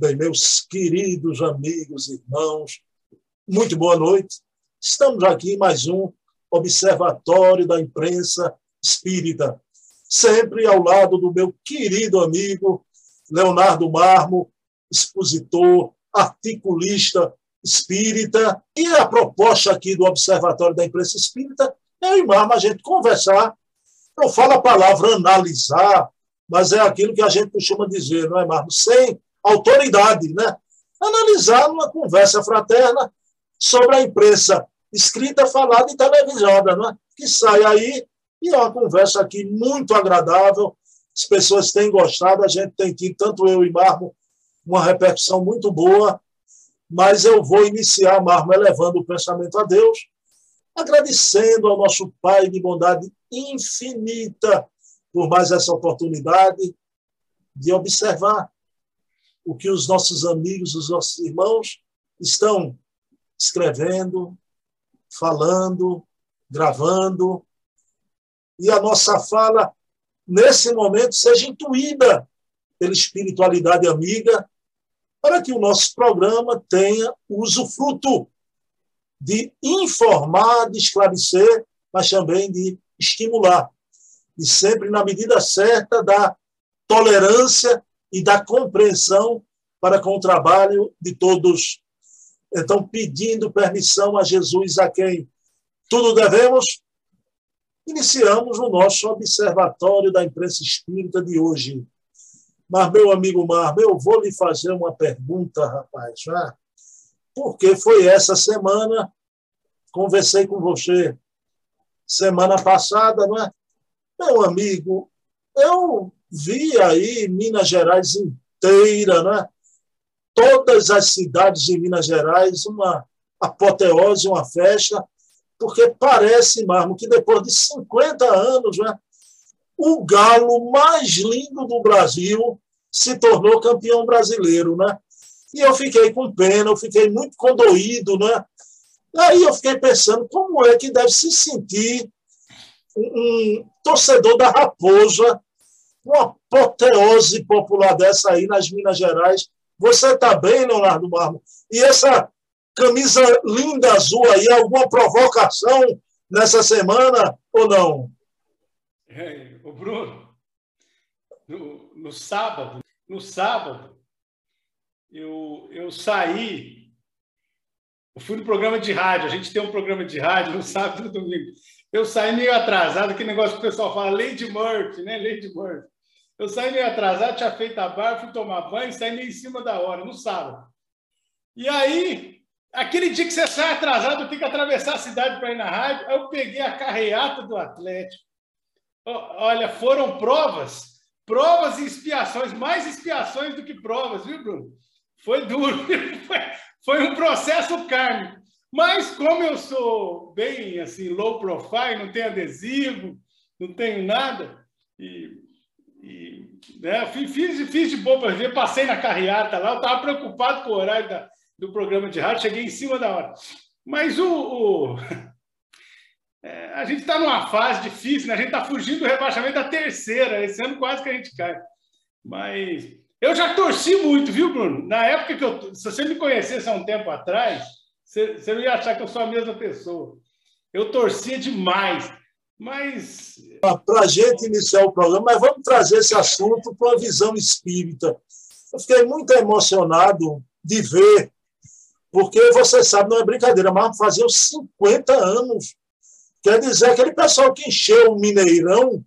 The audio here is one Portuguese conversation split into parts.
Bem, meus queridos amigos, irmãos, muito boa noite. Estamos aqui em mais um Observatório da Imprensa Espírita, sempre ao lado do meu querido amigo Leonardo Marmo, expositor, articulista espírita. E a proposta aqui do Observatório da Imprensa Espírita é o Marmo a gente conversar. Não fala a palavra analisar, mas é aquilo que a gente costuma dizer, não é, Marmo? Sem autoridade, né? Analisar numa conversa fraterna sobre a imprensa escrita, falada e televisada, né? Que sai aí e é uma conversa aqui muito agradável. As pessoas têm gostado, a gente tem tido, tanto eu e Marmo, uma repercussão muito boa. Mas eu vou iniciar, Marmo, elevando o pensamento a Deus, agradecendo ao nosso Pai de bondade infinita por mais essa oportunidade de observar o que os nossos amigos, os nossos irmãos estão escrevendo, falando, gravando, e a nossa fala, nesse momento, seja intuída pela espiritualidade amiga, para que o nosso programa tenha usufruto de informar, de esclarecer, mas também de estimular. E sempre na medida certa da tolerância e da compreensão para com o trabalho de todos. Então, pedindo permissão a Jesus, a quem tudo devemos, iniciamos o nosso observatório da imprensa espírita de hoje. Mas, meu amigo Marmo, eu vou lhe fazer uma pergunta, rapaz, já, porque foi essa semana, conversei com você semana passada, não é? Meu amigo, eu vi aí Minas Gerais inteira, né? todas as cidades de Minas Gerais, uma apoteose, uma festa, porque parece, Marmo, que depois de 50 anos, né, o galo mais lindo do Brasil se tornou campeão brasileiro, né? E eu fiquei com pena, eu fiquei muito condoído, né? Aí eu fiquei pensando como é que deve se sentir um, um torcedor da Raposa uma apoteose popular dessa aí nas Minas Gerais. Você está bem, Leonardo Marmo? E essa camisa linda azul aí, alguma provocação nessa semana ou não? É, o Bruno, no, no sábado, no sábado, eu, eu saí, eu fui no programa de rádio, a gente tem um programa de rádio no sábado e no domingo. Eu saí meio atrasado, aquele negócio que o pessoal fala, Lady Murphy, né? Lady Murphy. Eu saí meio atrasado, tinha feito a barba, fui tomar banho, saí meio em cima da hora, no sábado. E aí, aquele dia que você sai atrasado, tem que atravessar a cidade para ir na rádio, eu peguei a carreata do Atlético. Olha, foram provas, provas e expiações, mais expiações do que provas, viu, Bruno? Foi duro, foi, foi um processo kármico. Mas como eu sou bem assim low profile, não tenho adesivo, não tenho nada, e e, né, fiz, fiz de boa para ver, passei na carreata lá, eu estava preocupado com o horário da, do programa de rádio, cheguei em cima da hora. Mas o, o é, a gente está numa fase difícil, né? a gente está fugindo do rebaixamento da terceira, esse ano quase que a gente cai. Mas eu já torci muito, viu, Bruno? Na época que eu. Se você me conhecesse há um tempo atrás, você, você não ia achar que eu sou a mesma pessoa. Eu torcia demais. Mas. Para a gente iniciar o programa, mas vamos trazer esse assunto para uma visão espírita. Eu fiquei muito emocionado de ver, porque você sabe, não é brincadeira, mas faziam 50 anos. Quer dizer, aquele pessoal que encheu o Mineirão,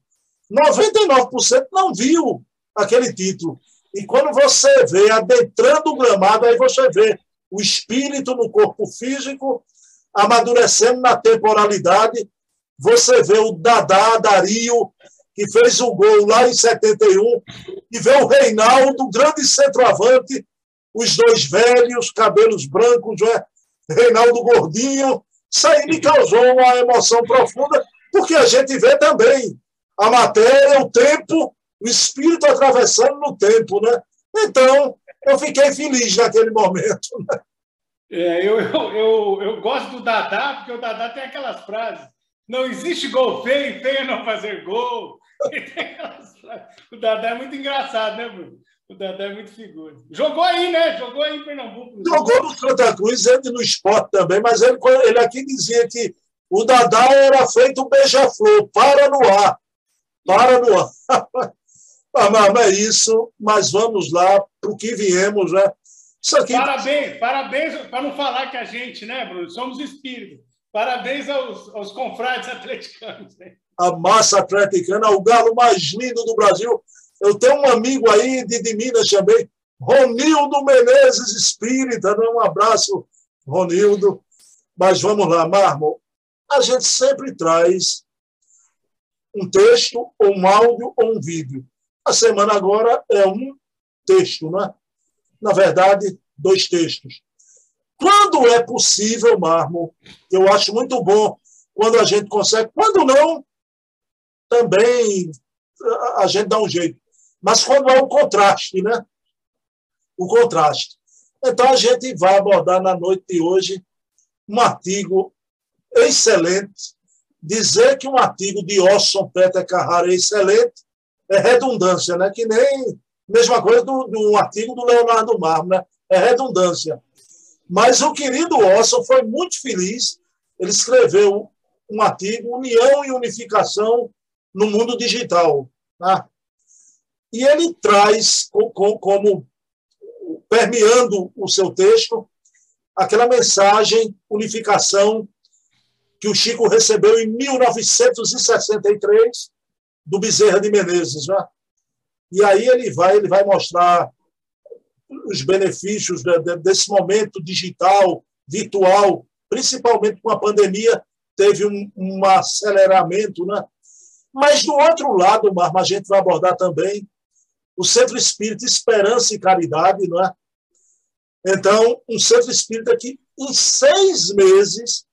99% não viu aquele título. E quando você vê adentrando o gramado, aí você vê o espírito no corpo físico amadurecendo na temporalidade você vê o Dadá Dario, que fez o gol lá em 71, e vê o Reinaldo, grande centroavante, os dois velhos, cabelos brancos, né? Reinaldo gordinho. Isso aí me causou uma emoção profunda, porque a gente vê também a matéria, o tempo, o espírito atravessando no tempo, né? Então, eu fiquei feliz naquele momento. Né? É, eu, eu, eu, eu gosto do Dadá, porque o Dadá tem aquelas frases não existe gol feio, feio não fazer gol. O Dadá é muito engraçado, né, Bruno? Dedé é muito figura. Jogou aí, né? Jogou aí em Pernambuco. Jogou no Santa Cruz, ele no esporte também, mas ele, ele aqui dizia que o Dadá era feito um beija-flor, para no ar. Para no ar. mas, mas é isso, mas vamos lá para o que viemos, né? Aqui... Parabéns, parabéns, para não falar que a gente, né, Bruno, somos espíritos. Parabéns aos, aos confrades atleticanos. Né? A massa atleticana, o galo mais lindo do Brasil. Eu tenho um amigo aí de, de Minas também, Ronildo Menezes Espírita. Né? Um abraço, Ronildo. Mas vamos lá, Mármore. A gente sempre traz um texto, ou um áudio, ou um vídeo. A semana agora é um texto, né? Na verdade, dois textos. Quando é possível, Mármore, eu acho muito bom quando a gente consegue. Quando não, também a gente dá um jeito. Mas quando há o contraste, né? O contraste. Então, a gente vai abordar na noite de hoje um artigo excelente. Dizer que um artigo de Orson Peter Carrara é excelente é redundância, né? Que nem mesma coisa do, do artigo do Leonardo Marmo, né? É redundância. Mas o querido Orson foi muito feliz. Ele escreveu um artigo, União e Unificação no Mundo Digital. Tá? E ele traz como permeando o seu texto aquela mensagem, unificação, que o Chico recebeu em 1963 do Bezerra de Menezes. Né? E aí ele vai, ele vai mostrar os benefícios desse momento digital, virtual, principalmente com a pandemia, teve um, um aceleramento. Né? Mas, do outro lado, Marma, a gente vai abordar também o Centro Espírita Esperança e Caridade. Não é? Então, um centro espírita que, em seis meses,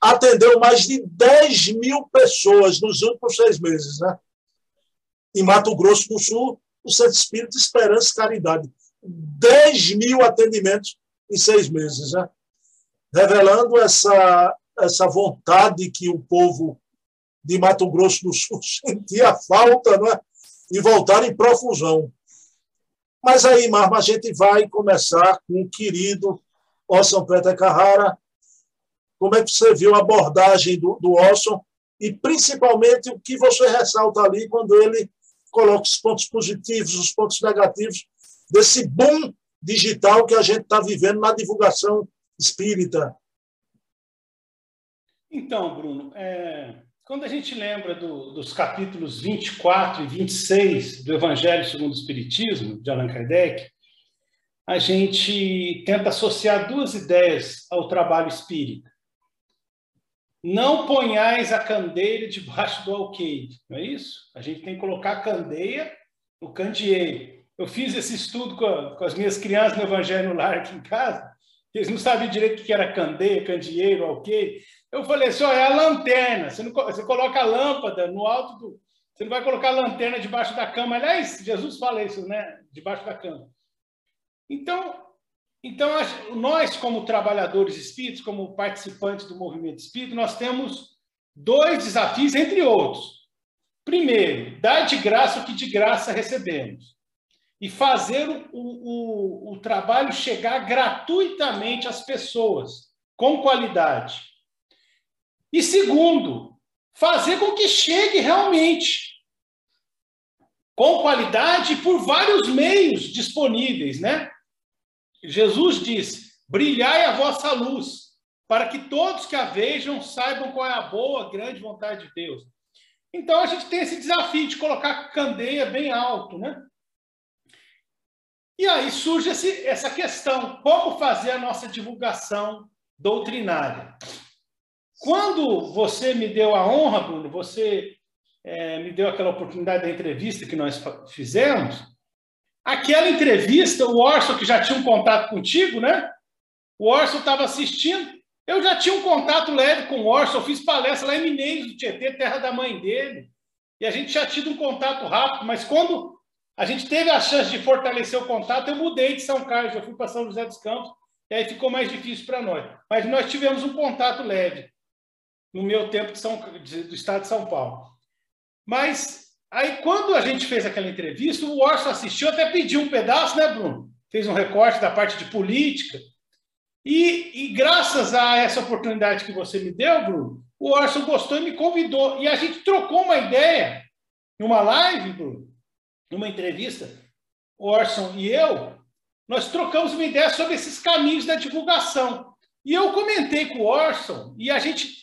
atendeu mais de 10 mil pessoas nos últimos seis meses. Né? Em Mato Grosso do Sul, o Centro Espírita Esperança e Caridade. 10 mil atendimentos em seis meses, né? revelando essa, essa vontade que o povo de Mato Grosso do Sul sentia falta né? e voltar em profusão. Mas aí, Marma, a gente vai começar com o querido Orson Peter Carrara. Como é que você viu a abordagem do, do Orson e, principalmente, o que você ressalta ali quando ele coloca os pontos positivos, os pontos negativos desse boom digital que a gente está vivendo na divulgação espírita. Então, Bruno, é, quando a gente lembra do, dos capítulos 24 e 26 do Evangelho segundo o Espiritismo, de Allan Kardec, a gente tenta associar duas ideias ao trabalho espírita. Não ponhais a candeia debaixo do alqueire, não é isso? A gente tem que colocar a candeia no candeeiro. Eu fiz esse estudo com, a, com as minhas crianças no Evangelho Lar aqui em casa, eles não sabiam direito o que era candeia, candeeiro, ok. Eu falei assim: ó, é a lanterna. Você, não, você coloca a lâmpada no alto do. Você não vai colocar a lanterna debaixo da cama. Aliás, Jesus fala isso, né? Debaixo da cama. Então, então nós, como trabalhadores espíritos, como participantes do movimento espírita, nós temos dois desafios, entre outros. Primeiro, dar de graça o que de graça recebemos e fazer o, o, o trabalho chegar gratuitamente às pessoas, com qualidade. E segundo, fazer com que chegue realmente com qualidade por vários meios disponíveis, né? Jesus diz: "Brilhai a vossa luz, para que todos que a vejam saibam qual é a boa, grande vontade de Deus". Então a gente tem esse desafio de colocar a candeia bem alto, né? E aí surge esse, essa questão: como fazer a nossa divulgação doutrinária? Quando você me deu a honra, Bruno, você é, me deu aquela oportunidade da entrevista que nós fizemos, aquela entrevista, o Orson, que já tinha um contato contigo, né? O Orson estava assistindo, eu já tinha um contato leve com o Orson, eu fiz palestra lá em Mineiros do Tietê, terra da mãe dele, e a gente já tinha um contato rápido, mas quando a gente teve a chance de fortalecer o contato. Eu mudei de São Carlos, eu fui para São José dos Campos, e aí ficou mais difícil para nós. Mas nós tivemos um contato leve no meu tempo de São, do estado de São Paulo. Mas Aí, quando a gente fez aquela entrevista, o Orson assistiu, até pediu um pedaço, né, Bruno? Fez um recorte da parte de política. E, e graças a essa oportunidade que você me deu, Bruno, o Orson gostou e me convidou. E a gente trocou uma ideia numa live, Bruno, numa entrevista, Orson e eu, nós trocamos uma ideia sobre esses caminhos da divulgação. E eu comentei com o Orson, e a gente.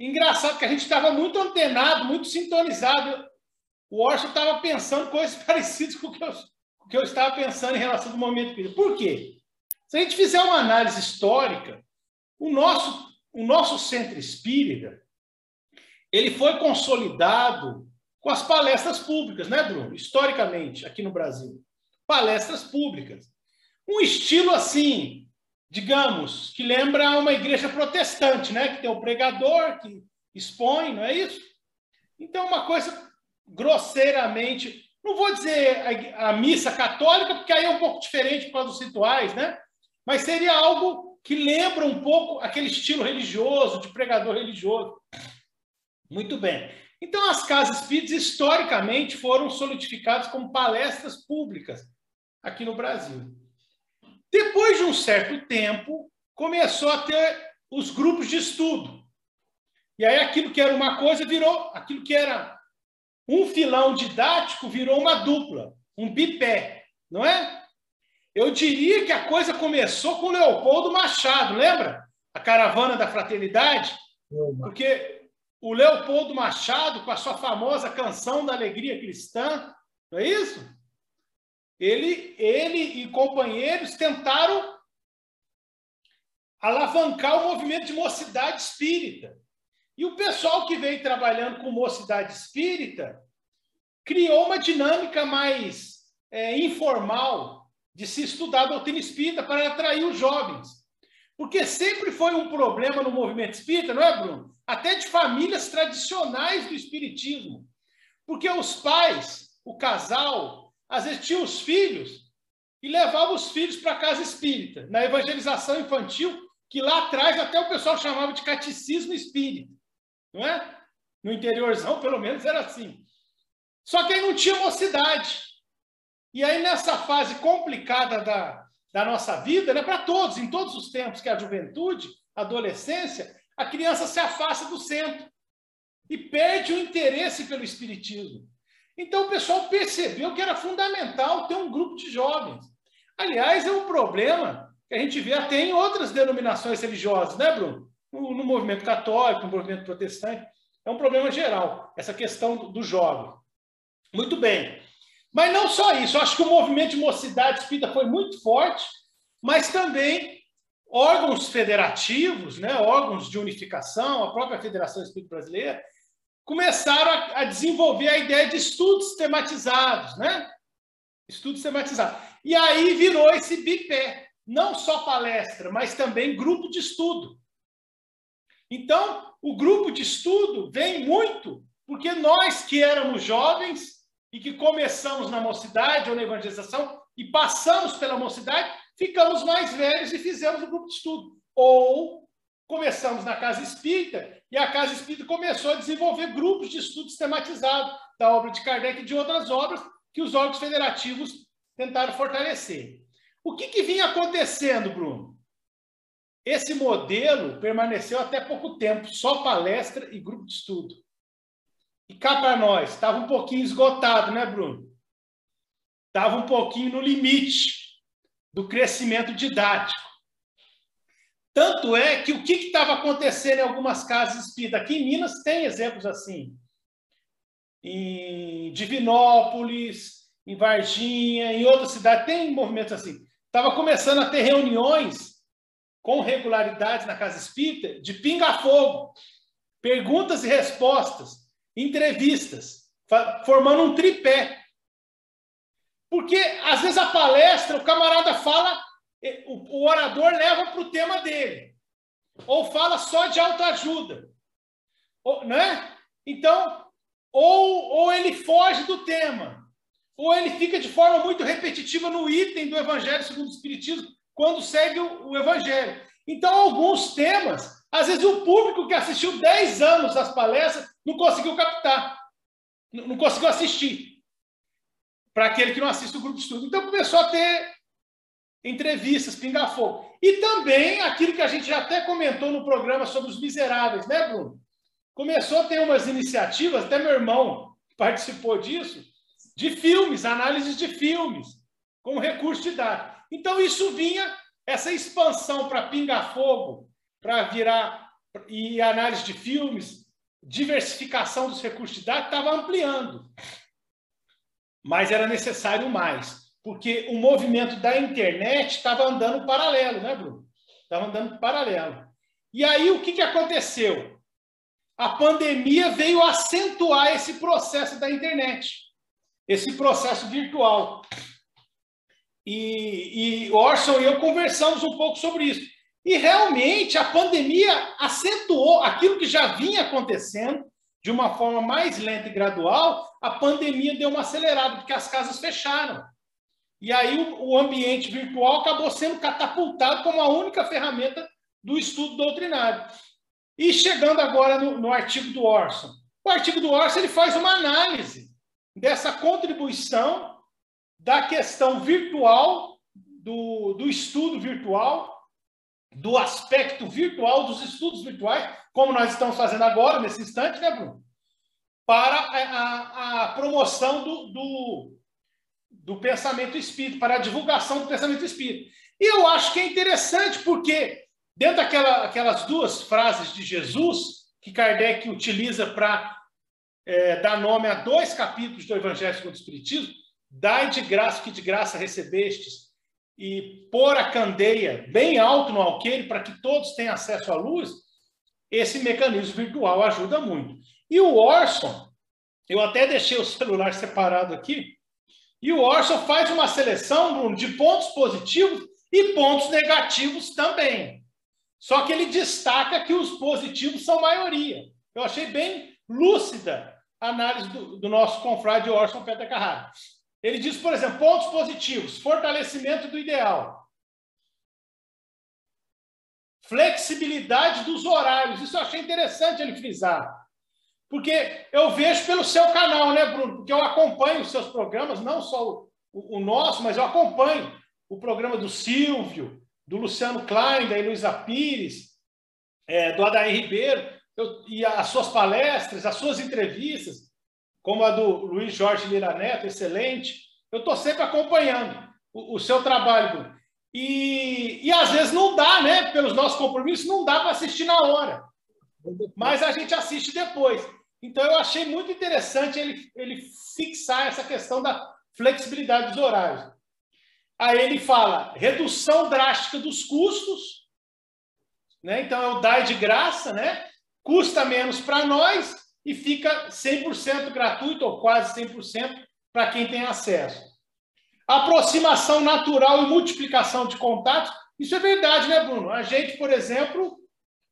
Engraçado que a gente estava muito antenado, muito sintonizado o Orson estava pensando coisas parecidas com o que eu, o que eu estava pensando em relação ao momento. Por quê? Se a gente fizer uma análise histórica, o nosso, o nosso centro espírita ele foi consolidado com as palestras públicas, né, Bruno? Historicamente, aqui no Brasil. Palestras públicas. Um estilo assim, digamos, que lembra uma igreja protestante, né? Que tem o pregador que expõe, não é isso? Então, uma coisa grosseiramente, não vou dizer a, a, missa católica, porque aí é um pouco diferente por causa dos rituais, né? Mas seria algo que lembra um pouco aquele estilo religioso, de pregador religioso. Muito bem. Então, as casas espíritas, historicamente, foram solidificadas como palestras públicas aqui no Brasil. Depois de um certo tempo, começou a ter os grupos de estudo. E aí, aquilo que era uma coisa virou aquilo que era um filão didático virou uma dupla, um bipé, não é? Eu diria que a coisa começou com Leopoldo Machado, lembra? A caravana da fraternidade? Porque o Leopoldo Machado, com a sua famosa canção da alegria cristã, não é isso? Ele, ele e companheiros tentaram alavancar o movimento de mocidade espírita. E o pessoal que veio trabalhando com mocidade espírita criou uma dinâmica mais é, informal de se estudar a doutrina espírita para atrair os jovens. Porque sempre foi um problema no movimento espírita, não é, Bruno? Até de famílias tradicionais do espiritismo. Porque os pais, o casal, às vezes tinham os filhos e levavam os filhos para a casa espírita, na evangelização infantil, que lá atrás até o pessoal chamava de catecismo espírita não é? No interiorzão, pelo menos, era assim. Só que aí não tinha mocidade. E aí, nessa fase complicada da, da nossa vida, né, para todos, em todos os tempos, que é a juventude, a adolescência, a criança se afasta do centro e perde o interesse pelo espiritismo. Então, o pessoal percebeu que era fundamental ter um grupo de jovens. Aliás, é um problema que a gente vê até em outras denominações religiosas, né, Bruno? no, no movimento católico, no movimento protestante. É um problema geral, essa questão do, do jovem. Muito bem. Mas não só isso, acho que o movimento de mocidade espírita foi muito forte, mas também órgãos federativos, né, órgãos de unificação, a própria Federação Espírita Brasileira, começaram a, a desenvolver a ideia de estudos tematizados, né? Estudos tematizados. E aí virou esse bipé, não só palestra, mas também grupo de estudo. Então, o grupo de estudo vem muito porque nós que éramos jovens e que começamos na mocidade ou na evangelização e passamos pela mocidade, ficamos mais velhos e fizemos o grupo de estudo. Ou começamos na casa espírita e a casa espírita começou a desenvolver grupos de estudo sistematizado da obra de Kardec e de outras obras que os órgãos federativos tentaram fortalecer. O que, que vinha acontecendo, Bruno? Esse modelo permaneceu até pouco tempo, só palestra e grupo de estudo. E cá para nós, estava um pouquinho esgotado, né, Bruno? Estava um pouquinho no limite do crescimento didático. Tanto é que o que estava acontecendo em algumas casas espíritas? Aqui em Minas tem exemplos assim. Em Divinópolis, em Varginha, em outras cidades, tem movimentos assim. Estava começando a ter reuniões com regularidade na casa espírita de pinga-fogo, perguntas e respostas, entrevistas, formando um tripé. Porque, às vezes, a palestra, o camarada fala, o, orador leva para o tema dele, ou fala só de autoajuda, né? Então, ou, ou ele foge do tema, ou ele fica de forma muito repetitiva no item do Evangelho segundo o Espiritismo, quando segue o, o Evangelho. Então, alguns temas, às vezes o público que assistiu 10 anos às palestras não conseguiu captar. não conseguiu assistir. Para aquele que não assiste o grupo de estudo. Então começou a ter entrevistas, pingar fogo. E também aquilo que a gente já até comentou no programa sobre os miseráveis, né, Bruno? Começou a ter umas iniciativas, até meu irmão participou disso, de filmes, análises de filmes, como recurso de dados. Então, isso vinha, essa expansão para pingar fogo, para virar e análise de filmes, diversificação dos recursos de dados, estava ampliando. Mas era necessário mais porque o movimento da internet estava andando paralelo, né, Bruno? Estava andando paralelo. E aí o que, que aconteceu? A pandemia veio acentuar esse processo da internet, esse processo virtual. E, e Orson e eu conversamos um pouco sobre isso. E realmente a pandemia acentuou aquilo que já vinha acontecendo de uma forma mais lenta e gradual. A pandemia deu uma acelerada, porque as casas fecharam. E aí o, o ambiente virtual acabou sendo catapultado como a única ferramenta do estudo doutrinário. E chegando agora no, no artigo do Orson. O artigo do Orson ele faz uma análise dessa contribuição da questão virtual, do, do estudo virtual, do aspecto virtual, dos estudos virtuais, como nós estamos fazendo agora, nesse instante, né, Bruno? Para a, a, promoção do, do, do pensamento espírita, para a divulgação do pensamento espírita. E eu acho que é interessante, porque dentro daquelas duas frases de Jesus, que Kardec utiliza para é, dar nome a dois capítulos do Evangelho segundo o Espiritismo, dai de graça que de graça recebestes, e pôr a candeia bem alto no alqueire para que todos tenham acesso à luz, esse mecanismo virtual ajuda muito. E o Orson, eu até deixei o celular separado aqui, e o Orson faz uma seleção, Bruno, de pontos positivos e pontos negativos também. Só que ele destaca que os positivos são maioria. Eu achei bem lúcida a análise do, do nosso confrade Orson Peter Carrara. Ele diz, por exemplo, pontos positivos: fortalecimento do ideal, flexibilidade dos horários. Isso eu achei interessante ele frisar. Porque eu vejo pelo seu canal, né, Bruno? Porque eu acompanho os seus programas, não só o, o, nosso, mas eu acompanho o programa do Silvio, do Luciano Klein, da Heloísa Pires, é, do Adair Ribeiro, eu, e as suas palestras, as suas entrevistas, como a do Luiz Jorge Lira Neto, excelente. Eu estou sempre acompanhando o, o seu trabalho, Bruno. E, e às vezes não dá, né? Pelos nossos compromissos, não dá para assistir na hora. Mas a gente assiste depois. Então, eu achei muito interessante ele, ele fixar essa questão da flexibilidade dos horários. Aí ele fala redução drástica dos custos, né? então é o DAI de graça, né? custa menos para nós e fica 100% gratuito, ou quase 100% para quem tem acesso. Aproximação natural e multiplicação de contatos, isso é verdade, né, Bruno? A gente, por exemplo,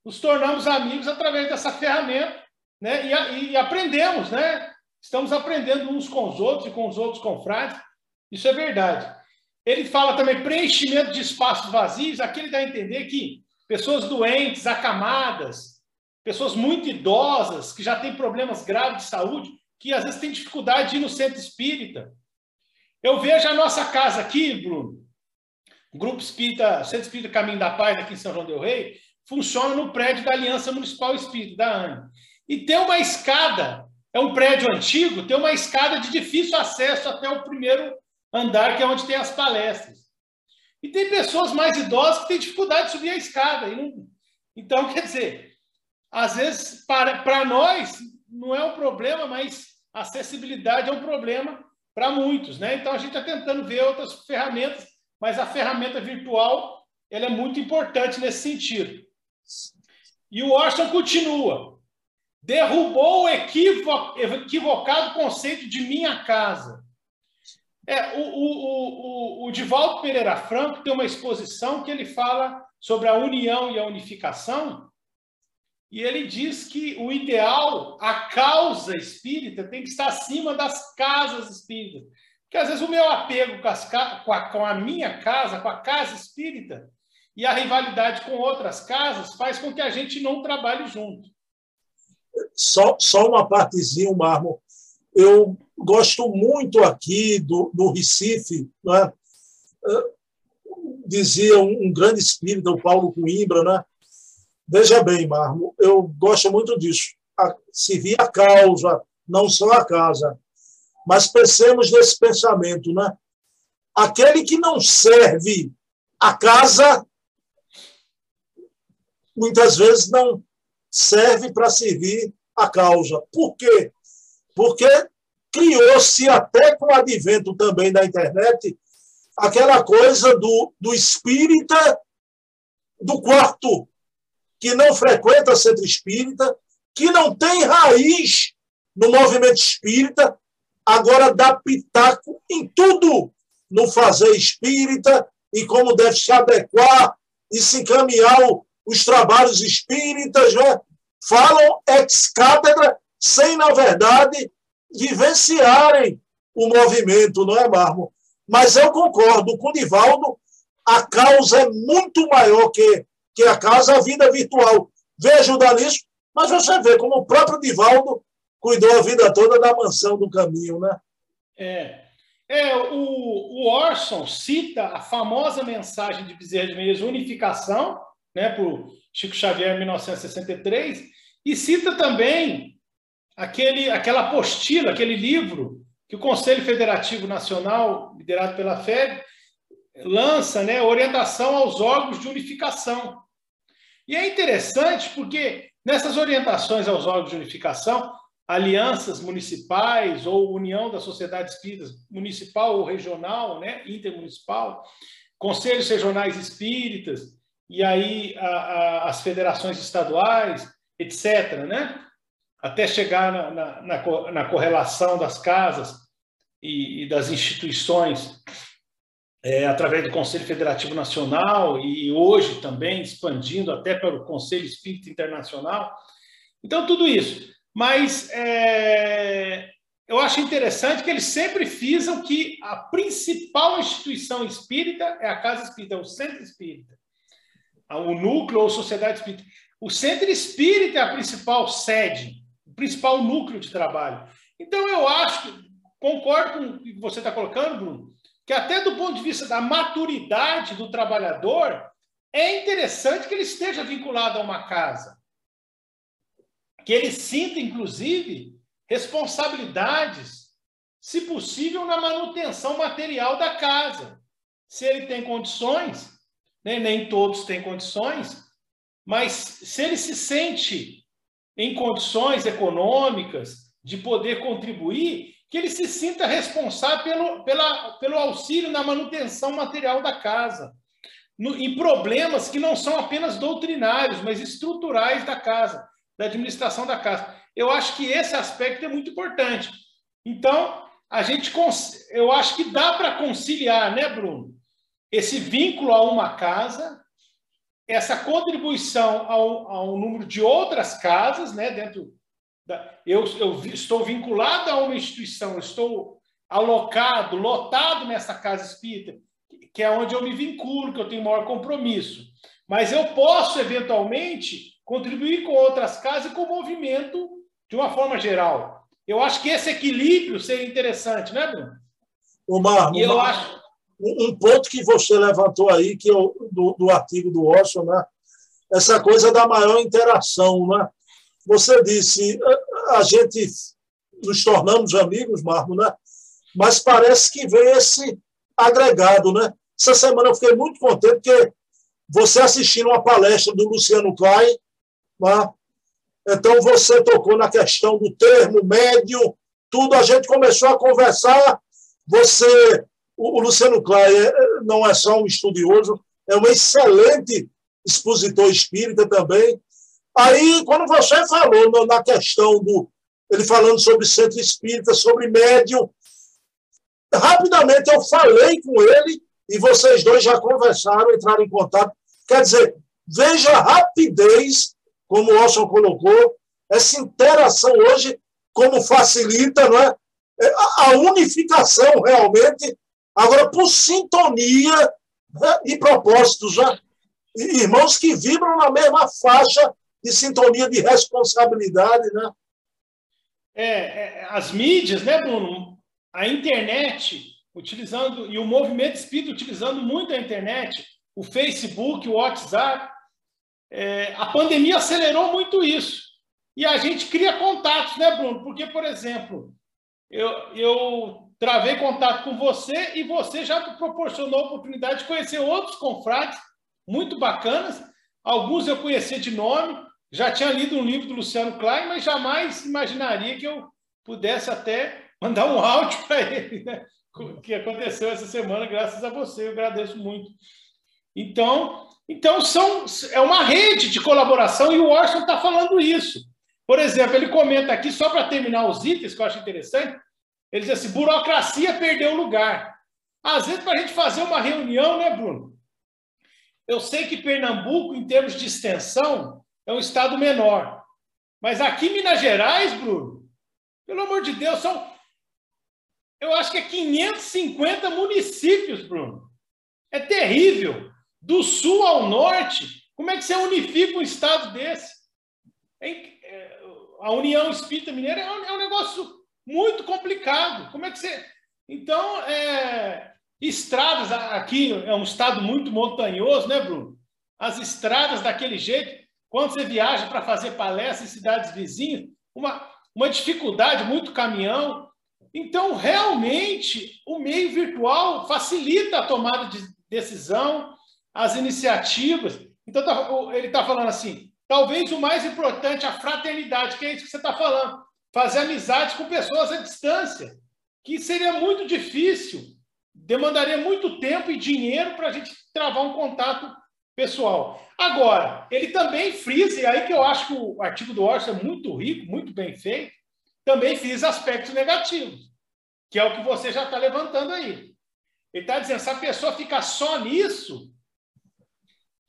nos tornamos amigos através dessa ferramenta né? E, e, aprendemos, né? Estamos aprendendo uns com os outros e com os outros confrades. Isso é verdade. Ele fala também preenchimento de espaços vazios. Aqui ele dá a entender que pessoas doentes, acamadas, pessoas muito idosas, que já têm problemas graves de saúde, que às vezes têm dificuldade de ir no centro espírita. Eu vejo a nossa casa aqui, Bruno, Grupo Espírita, Centro Espírita Caminho da Paz, aqui em São João del Rei, funciona no prédio da Aliança Municipal Espírita, da ANE. E tem uma escada, é um prédio antigo, tem uma escada de difícil acesso até o primeiro andar, que é onde tem as palestras. E tem pessoas mais idosas que têm dificuldade de subir a escada. Então, quer dizer, às vezes, para, para nós, não é um problema, mas acessibilidade é um problema para muitos. Né? Então, a gente está tentando ver outras ferramentas, mas a ferramenta virtual ela é muito importante nesse sentido. E o Orson continua derrubou o equivocado conceito de minha casa. É, o, o, o, o Divaldo Pereira Franco tem uma exposição que ele fala sobre a união e a unificação, e ele diz que o ideal, a causa espírita, tem que estar acima das casas espíritas. Porque às vezes o meu apego com, as, com, a, com a minha casa, com a casa espírita, e a rivalidade com outras casas faz com que a gente não trabalhe junto só, só uma partezinha, o mármore. Eu gosto muito aqui do, do Recife, né? dizia um, um grande espírito, o Paulo Coimbra, né? Veja bem, Marmo, eu gosto muito disso. A, servir a causa, não só a casa. Mas pensemos nesse pensamento, né? Aquele que não serve a casa, muitas vezes não serve para servir a causa. Por quê? Porque criou-se, até com o advento também da internet, aquela coisa do, do espírita do quarto, que não frequenta centro espírita, que não tem raiz no movimento espírita, agora dá pitaco em tudo no fazer espírita e como deve se adequar e se encaminhar os trabalhos espíritas, né? falam ex-cátedra sem, na verdade, vivenciarem o movimento, não é, Marmo? Mas eu concordo com o Divaldo, a causa é muito maior que, que a casa, a vida virtual. Veja ajudar nisso, mas você vê como o próprio Divaldo cuidou a vida toda da mansão do caminho, né? É. é o, o Orson cita a famosa mensagem de Bezerra de Menezes, Unificação, né, por Chico Xavier, em 1963, e cita também aquele, aquela apostila, aquele livro que o Conselho Federativo Nacional, liderado pela FEB, lança né, orientação aos órgãos de unificação. E é interessante porque nessas orientações aos órgãos de unificação, alianças municipais ou união da sociedade espírita municipal ou regional, né, intermunicipal, conselhos regionais espíritas, e aí a, a, as federações estaduais, etc., né? até chegar na, na, na, na correlação das casas e, e das instituições é, através do Conselho Federativo Nacional e hoje também expandindo até para o Conselho Espírita Internacional. Então, tudo isso. Mas é, eu acho interessante que eles sempre frisam que a principal instituição espírita é a Casa Espírita, é o Centro Espírita. O núcleo ou sociedade espírita. O Centro Espírita é a principal sede principal núcleo de trabalho. Então, eu acho que, concordo com o que você está colocando, Bruno, que até do ponto de vista da maturidade do trabalhador, é interessante que ele esteja vinculado a uma casa. Que ele sinta, inclusive, responsabilidades, se possível, na manutenção material da casa. Se ele tem condições, né? nem todos têm condições, mas se ele se sente em condições econômicas de poder contribuir, que ele se sinta responsável pelo, pela, pelo auxílio na manutenção material da casa, no, em problemas que não são apenas doutrinários, mas estruturais da casa, da administração da casa. Eu acho que esse aspecto é muito importante. Então, a gente, eu acho que dá para conciliar, né, Bruno? Esse vínculo a uma casa essa contribuição ao, ao número de outras casas, né, dentro da, eu, eu estou vinculado a uma instituição, estou alocado, lotado nessa casa espírita, que é onde eu me vinculo, que eu tenho maior compromisso. Mas eu posso, eventualmente, contribuir com outras casas e com o movimento de uma forma geral. Eu acho que esse equilíbrio seria interessante, né, Bruno? Omar, e eu acho um ponto que você levantou aí, que eu, do, do artigo do Orson, né? essa coisa da maior interação. Né? Você disse, a, gente nos tornamos amigos, Marmo, né? mas parece que vem esse agregado. Né? Essa semana eu fiquei muito contente porque você assistindo uma palestra do Luciano Klein, né? então você tocou na questão do termo médio, tudo, a gente começou a conversar, você o, Luciano Clay é, não é só um estudioso, é um excelente expositor espírita também. Aí, quando você falou na questão do. Ele falando sobre centro espírita, sobre médium, rapidamente eu falei com ele e vocês dois já conversaram, entraram em contato. Quer dizer, veja a rapidez, como o Orson colocou, essa interação hoje, como facilita não é? é a unificação realmente Agora, por sintonia né, e propósitos, já, irmãos que vibram na mesma faixa de sintonia de responsabilidade, né? é, é, as mídias, né, Bruno? A internet, utilizando, e o movimento espírita utilizando muito a internet, o Facebook, o WhatsApp. É, a pandemia acelerou muito isso. E a gente cria contatos, né, Bruno? Porque, por exemplo, eu, eu travei contato com você e você já proporcionou a oportunidade de conhecer outros confrades muito bacanas. Alguns eu conhecia de nome, já tinha lido um livro do Luciano Klein, mas jamais imaginaria que eu pudesse até mandar um áudio para ele, né? que aconteceu essa semana, graças a você, eu agradeço muito. Então, então são, é uma rede de colaboração e o Orson está falando isso. Por exemplo, ele comenta aqui, só para terminar os itens, que eu acho interessante, ele diz assim: burocracia perdeu lugar. Às vezes, para a gente fazer uma reunião, né, Bruno? Eu sei que Pernambuco, em termos de extensão, é um estado menor. Mas aqui em Minas Gerais, Bruno, pelo amor de Deus, são. Eu acho que é 550 municípios, Bruno. É terrível. Do sul ao norte, como é que você unifica um estado desse? É, a União Espírita Mineira é um é negócio muito complicado. Como é que você. Então, é... estradas, aqui é um estado muito montanhoso, né, Bruno? As estradas daquele jeito, quando você viaja para fazer palestra em cidades vizinhas, uma, uma dificuldade, muito caminhão. Então, realmente, o meio virtual facilita a tomada de decisão, as iniciativas. Então, tá, ele está falando assim: talvez o mais importante, a fraternidade, que é isso que você está falando fazer amizade com pessoas à distância, que seria muito difícil, demandaria muito tempo e dinheiro para a gente travar um contato pessoal. Agora, ele também frisa, e aí que eu acho que o artigo do Orson é muito rico, muito bem feito, também frisa aspectos negativos, que é o que você já está levantando aí. Ele está dizendo, se a pessoa ficar só nisso,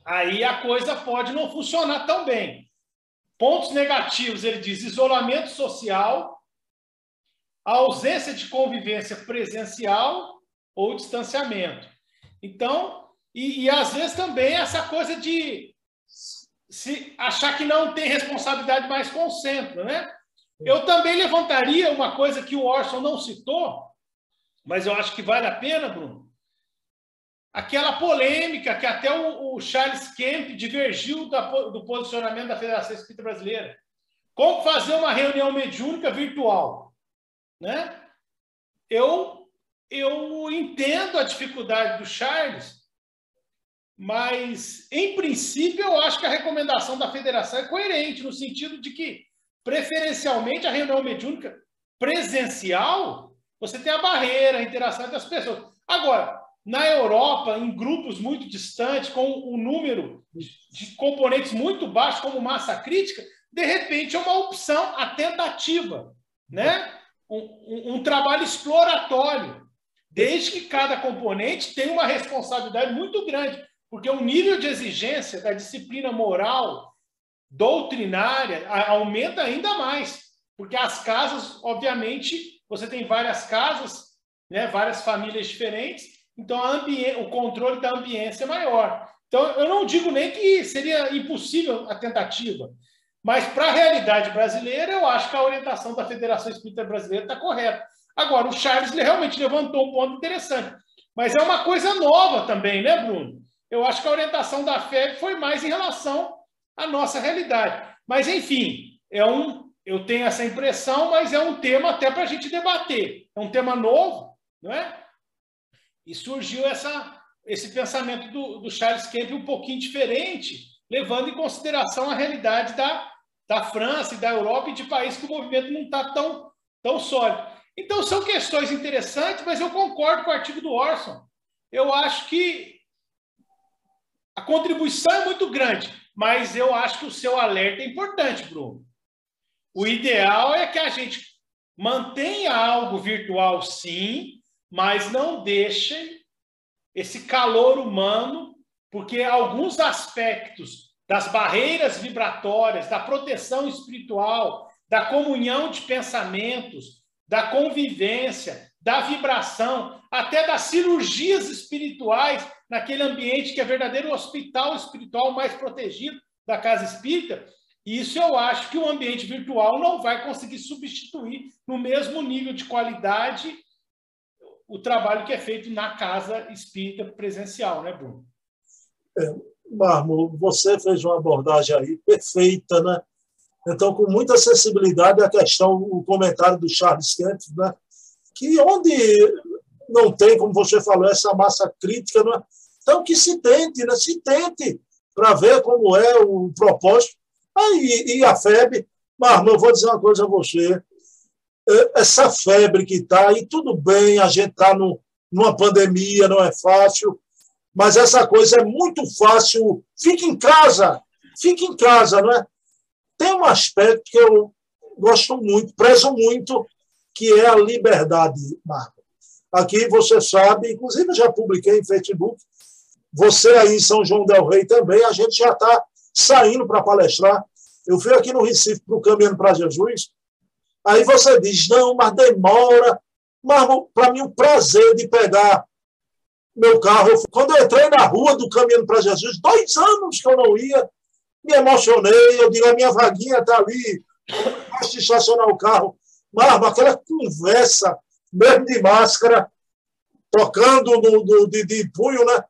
aí a coisa pode não funcionar tão bem. Pontos negativos, ele diz isolamento social, ausência de convivência presencial ou distanciamento. Então, e, e às vezes também essa coisa de se achar que não tem responsabilidade mais com o centro, né? Eu também levantaria uma coisa que o Orson não citou, mas eu acho que vale a pena, Bruno, aquela polêmica que até o, o Charles Kemp divergiu da, do posicionamento da Federação Espírita Brasileira. Como fazer uma reunião mediúnica virtual? Né? Eu, eu entendo a dificuldade do Charles, mas, em princípio, eu acho que a recomendação da federação é coerente, no sentido de que, preferencialmente, a reunião mediúnica presencial, você tem a barreira, a interação entre as pessoas. Agora, na Europa, em grupos muito distantes, com um número de componentes muito baixo, como massa crítica, de repente é uma opção, a tentativa, né? um, um, um trabalho exploratório, desde que cada componente tenha uma responsabilidade muito grande, porque o nível de exigência da disciplina moral, doutrinária, aumenta ainda mais, porque as casas, obviamente, você tem várias casas, né, várias famílias diferentes, então, o controle da ambiência é maior. Então, eu não digo nem que seria impossível a tentativa, mas para a realidade brasileira, eu acho que a orientação da Federação Espírita Brasileira está correta. Agora, o Charles realmente levantou um ponto interessante, mas é uma coisa nova também, né, Bruno? Eu acho que a orientação da FEB foi mais em relação à nossa realidade. Mas, enfim, é um, eu tenho essa impressão, mas é um tema até para a gente debater. É um tema novo, não é? E surgiu essa, esse pensamento do, do Charles Kemp um pouquinho diferente, levando em consideração a realidade da, da França e da Europa e de países que o movimento não está tão, tão sólido. Então, são questões interessantes, mas eu concordo com o artigo do Orson. Eu acho que a contribuição é muito grande, mas eu acho que o seu alerta é importante, Bruno. O ideal é que a gente mantenha algo virtual, sim, mas não deixem esse calor humano, porque alguns aspectos das barreiras vibratórias, da proteção espiritual, da comunhão de pensamentos, da convivência, da vibração, até das cirurgias espirituais naquele ambiente que é verdadeiro hospital espiritual mais protegido da casa espírita, Isso eu acho que o ambiente virtual não vai conseguir substituir no mesmo nível de qualidade o trabalho que é feito na casa espírita presencial, né, Bruno? É, Marmo, você fez uma abordagem aí perfeita, né? Então, com muita sensibilidade, a questão, o comentário do Charles Kemp, né? que onde não tem, como você falou, essa massa crítica, né? então que se tente, né? se tente para ver como é o propósito. Aí, e a febre, Marmo, eu vou dizer uma coisa a você, essa febre que está, e tudo bem, a gente está numa pandemia, não é fácil, mas essa coisa é muito fácil. Fique em casa, fique em casa, não é? Tem um aspecto que eu gosto muito, prezo muito, que é a liberdade, Marco. Aqui você sabe, inclusive já publiquei em Facebook, você aí em São João del Rei também, a gente já está saindo para palestrar. Eu fui aqui no Recife para o Caminhando para Jesus, Aí você diz, não, mas demora. Mas para mim, o prazer de pegar meu carro. Quando eu entrei na rua do Caminho para Jesus, dois anos que eu não ia, me emocionei. Eu digo, a minha vaguinha está ali, posso estacionar o carro. Mas aquela conversa, mesmo de máscara, tocando no, no de, de punho, né?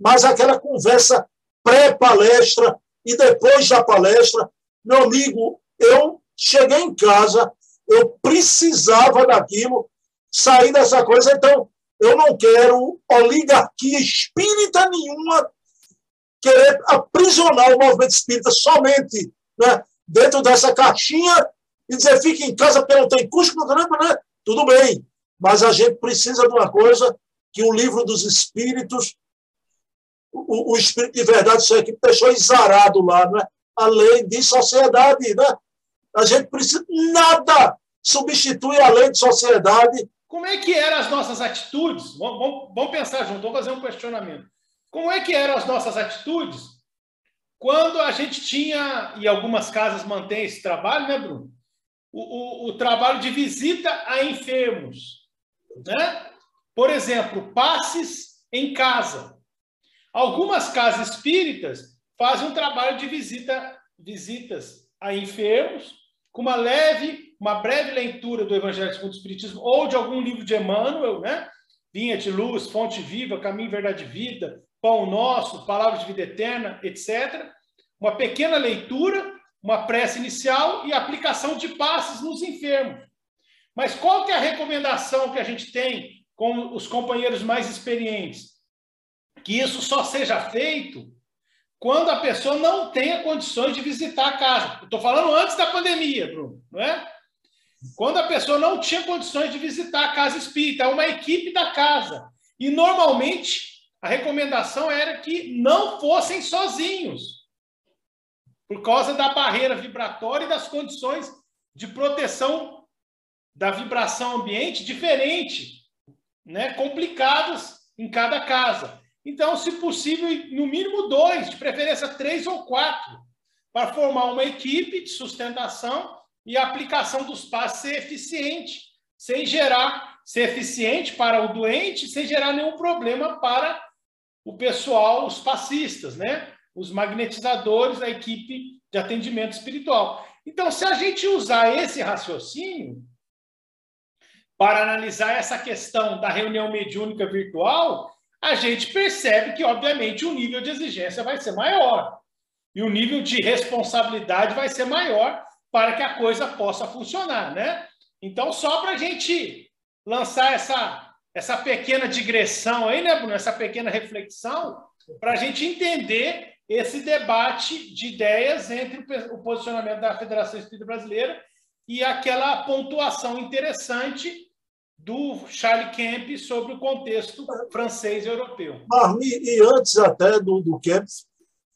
mas aquela conversa pré-palestra e depois da palestra, meu amigo, eu cheguei em casa, eu precisava daquilo, sair dessa coisa. Então, eu não quero oligarquia espírita nenhuma querer aprisionar o movimento espírita somente né, dentro dessa caixinha e dizer fique em casa porque não tem custo, não né? tudo bem. Mas a gente precisa de uma coisa que o livro dos espíritos, o, o espírito de verdade, isso aqui deixou exarado lá, né? a lei de sociedade. Né? A gente precisa. Nada substitui a lei de sociedade. Como é que eram as nossas atitudes? Vamos, vamos, vamos pensar junto, vamos fazer um questionamento. Como é que eram as nossas atitudes quando a gente tinha, e algumas casas mantêm esse trabalho, né, Bruno? O, o, o trabalho de visita a enfermos. Né? Por exemplo, passes em casa. Algumas casas espíritas fazem um trabalho de visita, visitas a enfermos com uma leve, uma breve leitura do Evangelho segundo o Espiritismo ou de algum livro de Emmanuel, né? Vinha de luz, fonte viva, caminho, verdade e vida, pão nosso, palavra de vida eterna, etc. Uma pequena leitura, uma prece inicial e aplicação de passes nos enfermos. Mas qual que é a recomendação que a gente tem com os companheiros mais experientes? Que isso só seja feito quando a pessoa não tenha condições de visitar a casa. Estou falando antes da pandemia, Bruno, não é? Quando a pessoa não tinha condições de visitar a casa espírita, uma equipe da casa. E normalmente a recomendação era que não fossem sozinhos, por causa da barreira vibratória e das condições de proteção da vibração ambiente diferente, né, complicadas em cada casa. Então, se possível, no mínimo dois, de preferência três ou quatro, para formar uma equipe de sustentação e a aplicação dos passos ser eficiente, sem gerar, ser eficiente para o doente, sem gerar nenhum problema para o pessoal, os passistas, né? Os magnetizadores da equipe de atendimento espiritual. Então, se a gente usar esse raciocínio para analisar essa questão da reunião mediúnica virtual, a gente percebe que, obviamente, o nível de exigência vai ser maior e o nível de responsabilidade vai ser maior para que a coisa possa funcionar, né? Então, só para a gente lançar essa, essa pequena digressão aí, né, Bruno? Essa pequena reflexão, para a gente entender esse debate de ideias entre o posicionamento da Federação Espírita Brasileira e aquela pontuação interessante do Charles Kemp sobre o contexto francês e europeu. e antes até do, do Kemp,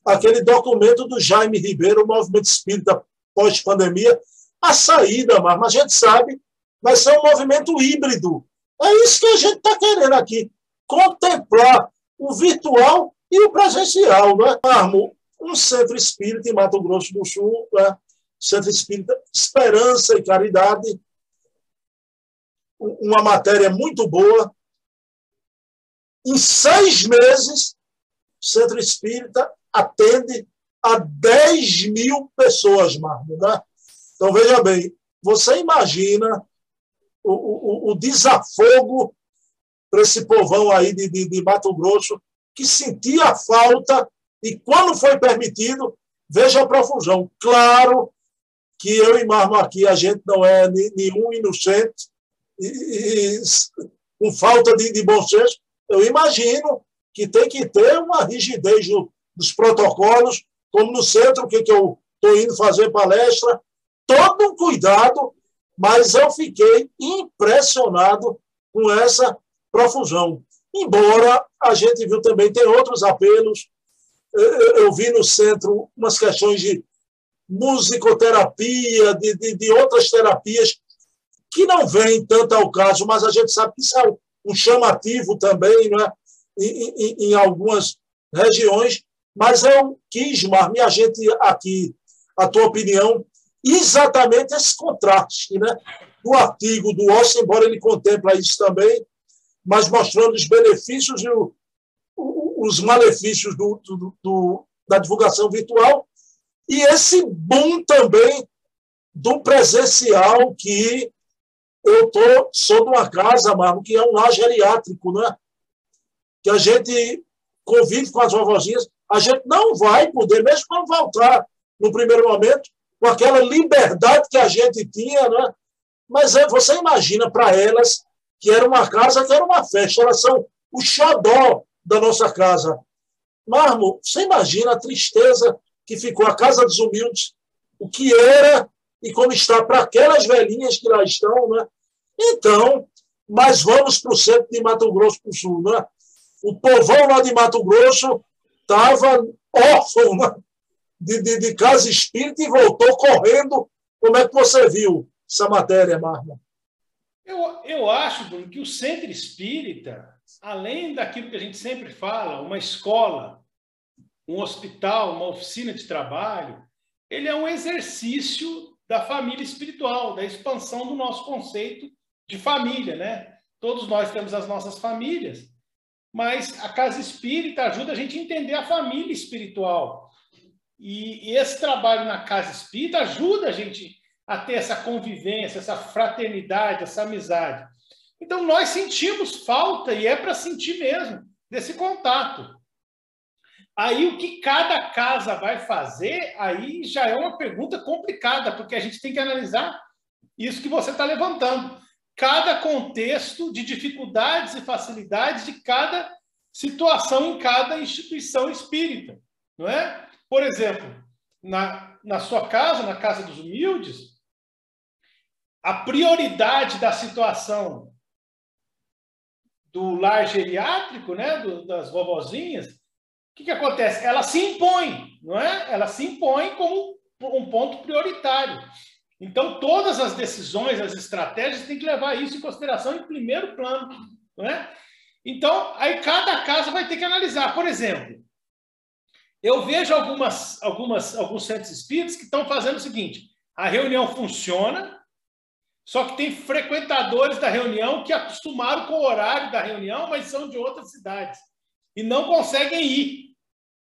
aquele documento do Jaime Ribeiro, o Movimento Espírita pós-pandemia, a saída, mas a gente sabe, vai ser um movimento híbrido. É isso que a gente está querendo aqui, contemplar o virtual e o presencial. Né? Armo, um centro espírita em Mato Grosso do Sul, né? centro espírita Esperança e Caridade, uma matéria muito boa. Em seis meses, o Centro Espírita atende a 10 mil pessoas, Marmo. Né? Então, veja bem, você imagina o, o, o desafogo para esse povão aí de, de, de Mato Grosso, que sentia falta, e quando foi permitido, veja a profusão. Claro que eu e Marmo aqui, a gente não é nenhum inocente, e, e, com falta de, de bom senso, eu imagino que tem que ter uma rigidez do, dos protocolos, como no centro, que, que eu estou indo fazer palestra, todo um cuidado, mas eu fiquei impressionado com essa profusão. Embora a gente viu também, tem outros apelos, eu vi no centro umas questões de musicoterapia, de, de, de outras terapias que não vêm tanto ao caso, mas a gente sabe que isso é um chamativo também né, em, em, em algumas regiões. Mas eu quis, Marmi, a gente aqui, a tua opinião, exatamente esse contraste. Né? No artigo do Ossi, embora ele contempla isso também, mas mostrando os benefícios e o, os malefícios do, do, do, da divulgação virtual, e esse boom também do presencial que eu tô, sou de uma casa, Marmo, que é um lar geriátrico, né? que a gente convive com as vovozinhas, a gente não vai poder, mesmo quando voltar no primeiro momento, com aquela liberdade que a gente tinha, né? mas é, você imagina para elas que era uma casa que era uma festa, elas são o xodó da nossa casa. Marmo, você imagina a tristeza que ficou a Casa dos Humildes, o que era e como está para aquelas velhinhas que lá estão, né? Então, mas vamos para o centro de Mato Grosso do Sul. Né? O povão lá de Mato Grosso estava órfão né? de, de, de, casa espírita e voltou correndo. Como é que você viu essa matéria, Marma? Eu, eu acho, Bruno, que o centro espírita, além daquilo que a gente sempre fala, uma escola, um hospital, uma oficina de trabalho, ele é um exercício da família espiritual, da expansão do nosso conceito de família, né? Todos nós temos as nossas famílias, mas a casa espírita ajuda a gente a entender a família espiritual. E, e esse trabalho na casa espírita ajuda a gente a ter essa convivência, essa fraternidade, essa amizade. Então nós sentimos falta e é para sentir mesmo desse contato. Aí o que cada casa vai fazer, aí já é uma pergunta complicada, porque a gente tem que analisar isso que você está levantando cada contexto de dificuldades e facilidades de cada situação em cada instituição espírita, não é? Por exemplo, na, na sua casa, na casa dos humildes, a prioridade da situação do lar geriátrico, né, do, das vovozinhas, o que, que acontece? Ela se impõe, não é? Ela se impõe como um ponto prioritário. Então, todas as decisões, as estratégias, tem que levar isso em consideração em primeiro plano. Não é? Então, aí cada casa vai ter que analisar. Por exemplo, eu vejo algumas, algumas, alguns centros espíritas que estão fazendo o seguinte: a reunião funciona, só que tem frequentadores da reunião que acostumaram com o horário da reunião, mas são de outras cidades e não conseguem ir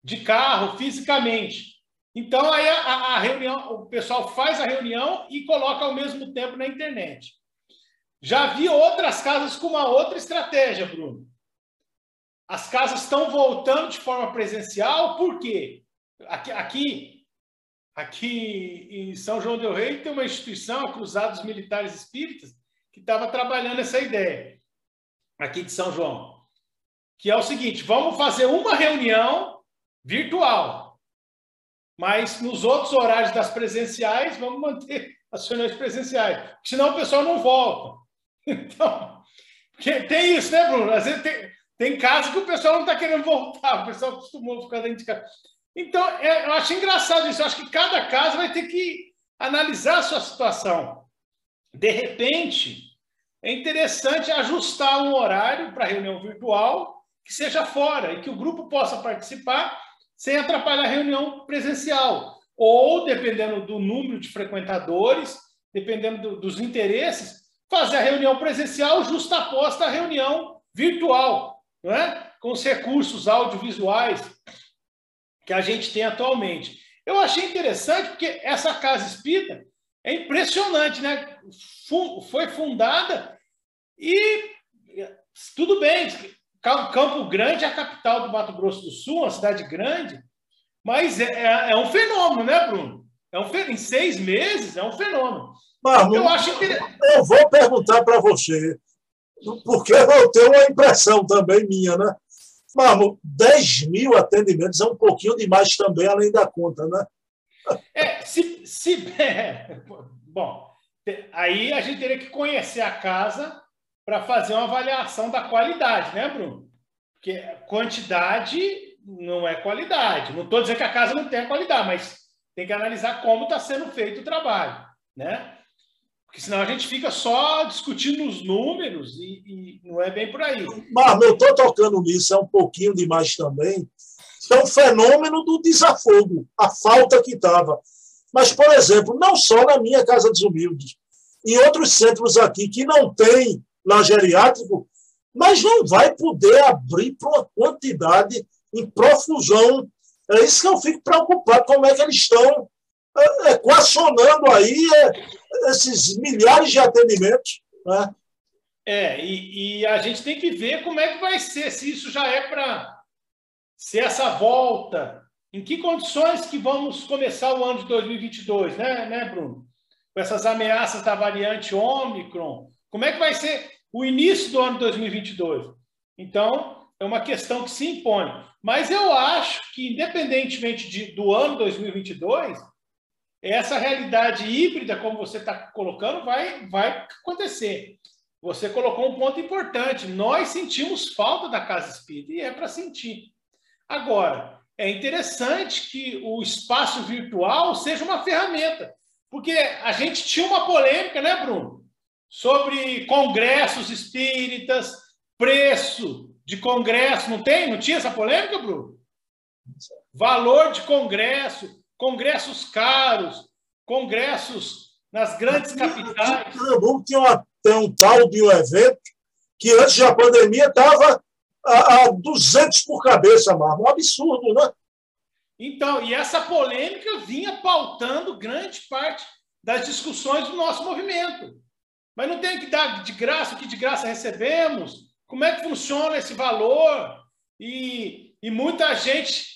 de carro fisicamente. Então, aí a, a, reunião, o pessoal faz a reunião e coloca ao mesmo tempo na internet. Já vi outras casas com uma outra estratégia, Bruno. As casas estão voltando de forma presencial, por quê? Aqui, aqui, aqui em São João del Rei tem uma instituição, a Cruzados Militares Espíritas, que estava trabalhando essa ideia, aqui de São João. Que é o seguinte: vamos fazer uma reunião virtual mas nos outros horários das presenciais, vamos manter as reuniões presenciais, senão o pessoal não volta. Então, tem isso, né, Bruno? Às vezes tem, tem casos que o pessoal não está querendo voltar, o pessoal acostumou ficar dentro de casa. Então, é, eu acho engraçado isso. Eu acho que cada caso vai ter que analisar a sua situação. De repente, é interessante ajustar um horário para reunião virtual que seja fora e que o grupo possa participar sem atrapalhar a reunião presencial. Ou, dependendo do número de frequentadores, dependendo do, dos interesses, fazer a reunião presencial justaposta à reunião virtual, não é? com os recursos audiovisuais que a gente tem atualmente. Eu achei interessante porque essa casa espírita é impressionante, né? Foi fundada e tudo bem, Campo Grande é a capital do Mato Grosso do Sul, uma cidade grande, mas é, é, é um fenômeno, né, Bruno? É um, em seis meses é um fenômeno. Marlon, eu acho Eu vou perguntar para você, porque eu tenho uma impressão também minha, né? Marlon, 10 mil atendimentos é um pouquinho demais também, além da conta, né? É, se, se, é, bom, aí a gente teria que conhecer a casa para fazer uma avaliação da qualidade, né, Bruno? Porque quantidade não é qualidade. Não estou dizendo que a casa não tem qualidade, mas tem que analisar como está sendo feito o trabalho, né? Porque senão a gente fica só discutindo os números e, e não é bem por aí. Mas eu estou tocando nisso, é um pouquinho demais também. Um fenômeno do desafogo, a falta que estava. Mas, por exemplo, não só na minha Casa dos Humildes, em outros centros aqui que não tem lá geriátrico, mas não vai poder abrir para uma quantidade em profusão. É isso que eu fico preocupado, como é que eles estão é, equacionando aí é, esses milhares de atendimentos. Né? É, e, e, a gente tem que ver como é que vai ser, se isso já é para ser essa volta, em que condições que vamos começar o ano de 2022, né, né Bruno? Com essas ameaças da variante Ômicron, como é que vai ser o início do ano 2022. Então, é uma questão que se impõe. Mas eu acho que, independentemente de, do ano 2022, essa realidade híbrida, como você está colocando, vai, vai acontecer. Você colocou um ponto importante. Nós sentimos falta da casa espírita e é para sentir. Agora, é interessante que o espaço virtual seja uma ferramenta, porque a gente tinha uma polêmica, né, Bruno? Sobre congressos espíritas, preço de congresso. Não tem? Não tinha essa polêmica, Bruno? Valor de congresso, congressos caros, congressos nas grandes capitais. Pernambuco tinha uma, tem um tal de um evento que antes da pandemia estava a, a 200 por cabeça, mano. Um absurdo, né? Então, e essa polêmica vinha pautando grande parte das discussões do nosso movimento. Mas não tem que dar de graça o que de graça recebemos? Como é que funciona esse valor? E, e muita gente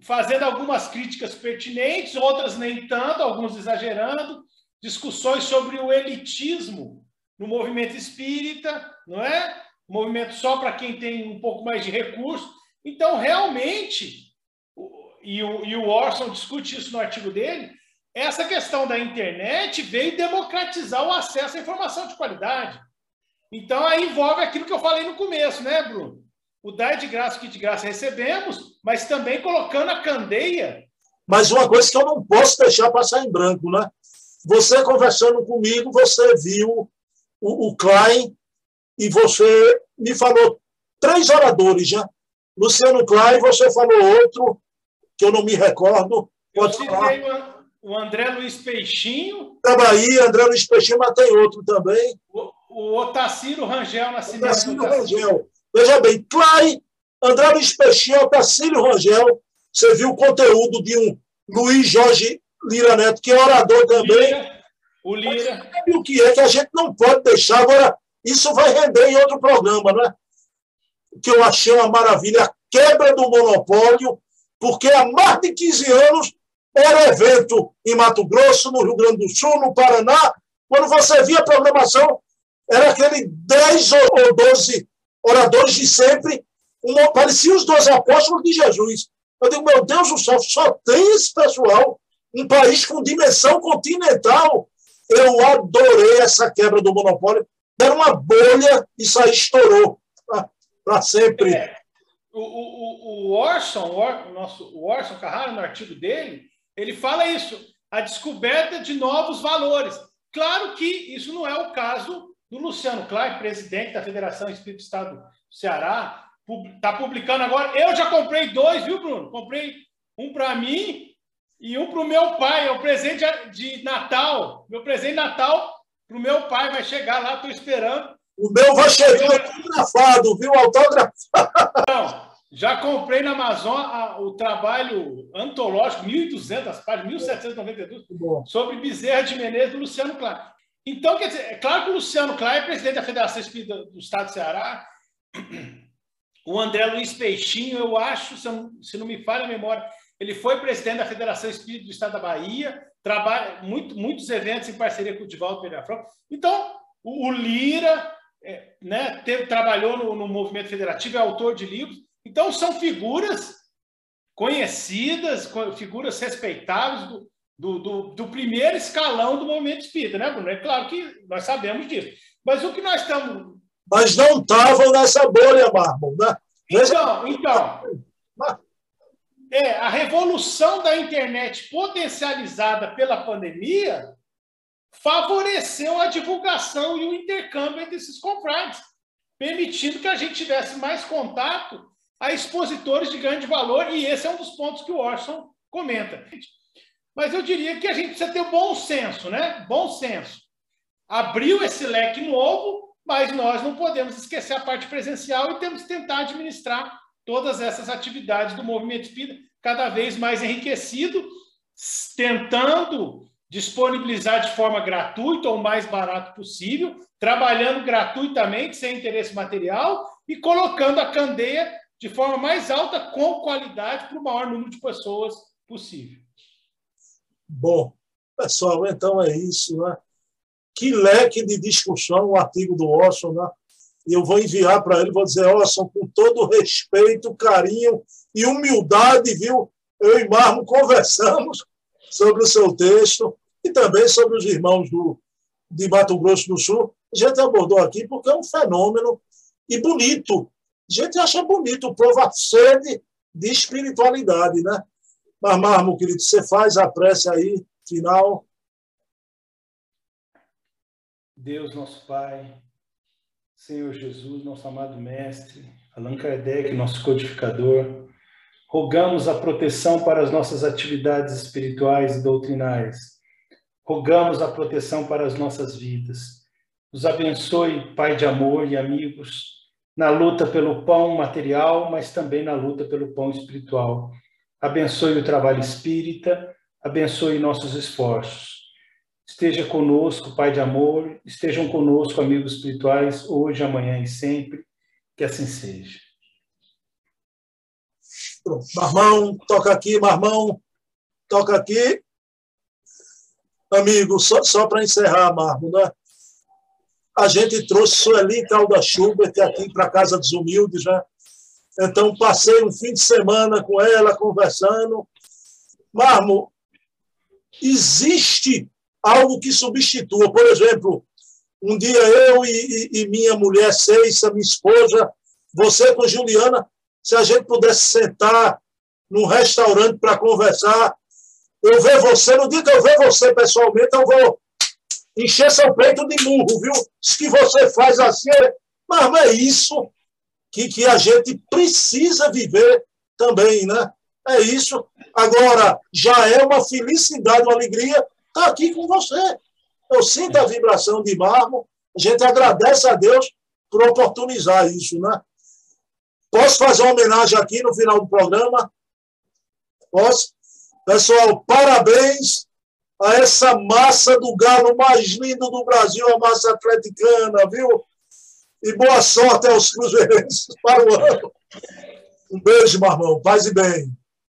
fazendo algumas críticas pertinentes, outras nem tanto, alguns exagerando, discussões sobre o elitismo no movimento espírita, não é? Movimento só para quem tem um pouco mais de recurso. Então, realmente, e o, e o Orson discute isso no artigo dele, essa questão da internet veio democratizar o acesso à informação de qualidade. Então, aí envolve aquilo que eu falei no começo, né, Bruno? O dar de graça o que de graça recebemos, mas também colocando a candeia. Mas uma coisa que eu não posso deixar passar em branco, né? Você conversando comigo, você viu o, o Klein e você me falou três oradores já. Luciano Klein, você falou outro, que eu não me recordo. Eu citei uma, o André Luiz Peixinho. Da Bahia, André Luiz Peixinho, mas tem outro também. O, o Otacílio Rangel Nascimento. Otacílio Rangel. Veja bem, Clay, André Luiz Peixinho, Otacílio Rangel. Você viu o conteúdo de um Luiz Jorge Lira Neto, que é orador também. Lira, o Lira. Sabe o que é que a gente não pode deixar? Agora, isso vai render em outro programa, né? Que eu achei uma maravilha, a quebra do monopólio, porque há mais de 15 anos era evento em Mato Grosso, no Rio Grande do Sul, no Paraná. Quando você via a programação, era aquele 10 ou 12 oradores de sempre, uma, pareciam os dois apóstolos de Jesus. Eu digo, meu Deus do céu, só tem esse pessoal, um país com dimensão continental. Eu adorei essa quebra do monopólio. Era uma bolha, isso aí estourou para sempre. É, o, o, o Orson, o, nosso, o Orson Carrara, no artigo dele, ele fala isso, a descoberta de novos valores. Claro que isso não é o caso do Luciano Klein, presidente da Federação Espírito Estado do Ceará, está publicando agora. Eu já comprei dois, viu, Bruno? Comprei um para mim e um para o meu pai. É o presente de Natal. Meu presente de Natal para o meu pai vai chegar lá, estou esperando. O meu vai chegar autografado, viu? Autógrafo. Não, Já comprei na Amazon a, o trabalho antológico, 1.200 páginas, 1.792, sobre Bezerra de Menezes do Luciano Klein. Então, quer dizer, é claro que o Luciano Klein é presidente da Federação Espírita do Estado do Ceará. O André Luiz Peixinho, eu acho, se não, se não me falha a memória, ele foi presidente da Federação Espírita do Estado da Bahia, trabalha muito, muitos eventos em parceria com o Divaldo Pereira Então, o, o Lira é, né, teve, trabalhou no, no movimento federativo, é autor de livros. Então, são figuras conhecidas, figuras respeitáveis do, do, do, do, primeiro escalão do movimento espírita, né, Bruno? É claro que nós sabemos disso. Mas o que nós estamos. Mas não estavam nessa bolha, Marmon, né? Então, então. É, a revolução da internet potencializada pela pandemia favoreceu a divulgação e o intercâmbio entre esses confrades, permitindo que a gente tivesse mais contato a expositores de grande valor, e esse é um dos pontos que o Orson comenta. Mas eu diria que a gente precisa ter bom senso, né? Bom senso. Abriu esse leque novo, mas nós não podemos esquecer a parte presencial e temos que tentar administrar todas essas atividades do movimento espírita cada vez mais enriquecido, tentando disponibilizar de forma gratuita ou mais barato possível, trabalhando gratuitamente, sem interesse material e colocando a candeia de forma mais alta, com qualidade, para o maior número de pessoas possível. Bom, pessoal, então é isso, né? Que leque de discussão o artigo do Orson, né? Eu vou enviar para ele, vou dizer, Orson, com todo respeito, carinho e humildade, viu? Eu e Marmo conversamos sobre o seu texto e também sobre os irmãos do, de Mato Grosso do Sul. A gente abordou aqui porque é um fenômeno e bonito. A gente acha bonito, o povo sede de espiritualidade, né? Mas, Marmo, querido, você faz a prece aí, final. Deus, nosso Pai, Senhor Jesus, nosso amado Mestre, Allan Kardec, nosso codificador, rogamos a proteção para as nossas atividades espirituais e doutrinárias Rogamos a proteção para as nossas vidas. Nos abençoe, Pai de amor e amigos, na luta pelo pão material, mas também na luta pelo pão espiritual. Abençoe o trabalho espírita, abençoe nossos esforços. Esteja conosco, Pai de amor, estejam conosco, amigos espirituais, hoje, amanhã e sempre. Que assim seja. Marmão, toca aqui, Marmão, toca aqui. Amigo, só, só para encerrar, Marco, né? A gente trouxe Sueli Calda Schubert aqui para a Casa dos Humildes, né? Então, passei um fim de semana com ela, conversando. Marmo, existe algo que substitua. Por exemplo, um dia eu e, e, e minha mulher, Ceissa, minha esposa, você com Juliana, se a gente pudesse sentar num restaurante para conversar, eu ver você, no dia que eu ver você pessoalmente, eu vou encher seu peito de murro, viu? Se que você faz assim, é... mas não é isso que, que a gente precisa viver também, né? É isso. Agora, já é uma felicidade, uma alegria estar aqui com você. Eu sinto a vibração de mármore, a gente agradece a Deus por oportunizar isso, né? Posso fazer uma homenagem aqui no final do programa? Posso? Pessoal, parabéns a essa massa do galo mais lindo do Brasil, a massa atleticana, viu? E boa sorte aos cruzeirenses para o ano. Um beijo, Marmão. Paz e bem.